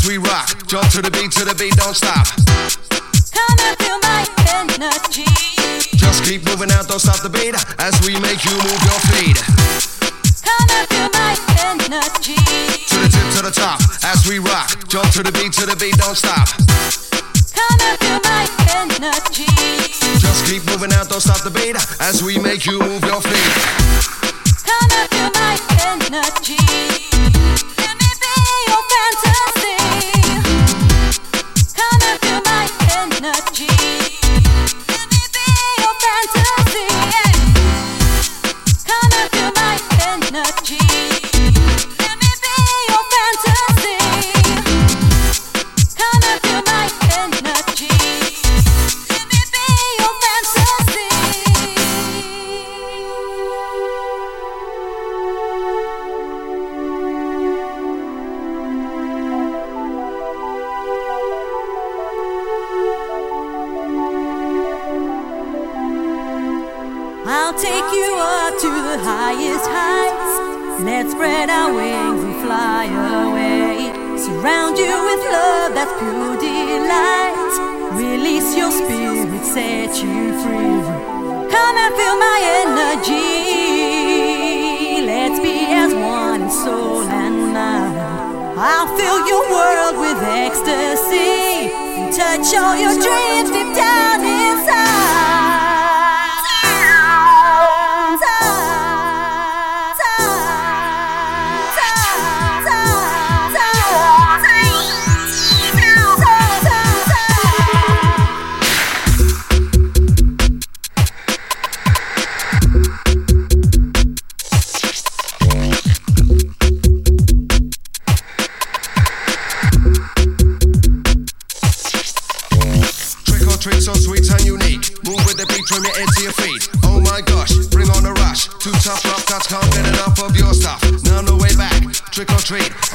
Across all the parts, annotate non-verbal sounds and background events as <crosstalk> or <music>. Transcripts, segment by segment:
As we rock. Jump to the beat, to the beat, don't stop. Come and feel my energy. Just keep moving out, don't stop the beat as we make you move your feet. Come and feel my energy. To the tip, to the top, as we rock. Jump to the beat, to the beat, don't stop. Come and feel my energy. Just keep moving out, don't stop the beat as we make you move your feet. Come and feel my energy. Surround you with love, that's pure delight. Release your spirit, set you free. Come and feel my energy. Let's be as one in soul and mind. I'll fill your world with ecstasy. Touch all your dreams deep down inside. trade.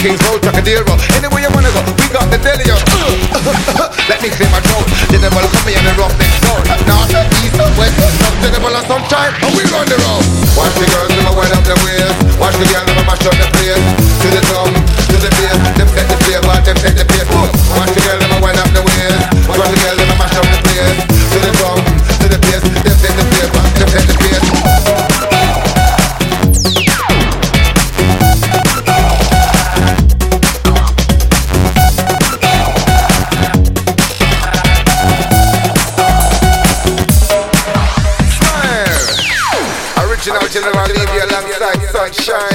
Kings Road, Trocadero. Anywhere you wanna go, we got the dealio. <laughs> Let me clear my throat. Did the me in a rough next door. North, east, west, south, did on sunshine, and we run the road. Watch the girls never my up their waist. Watch the girls never mash up their face To the top. sunshine.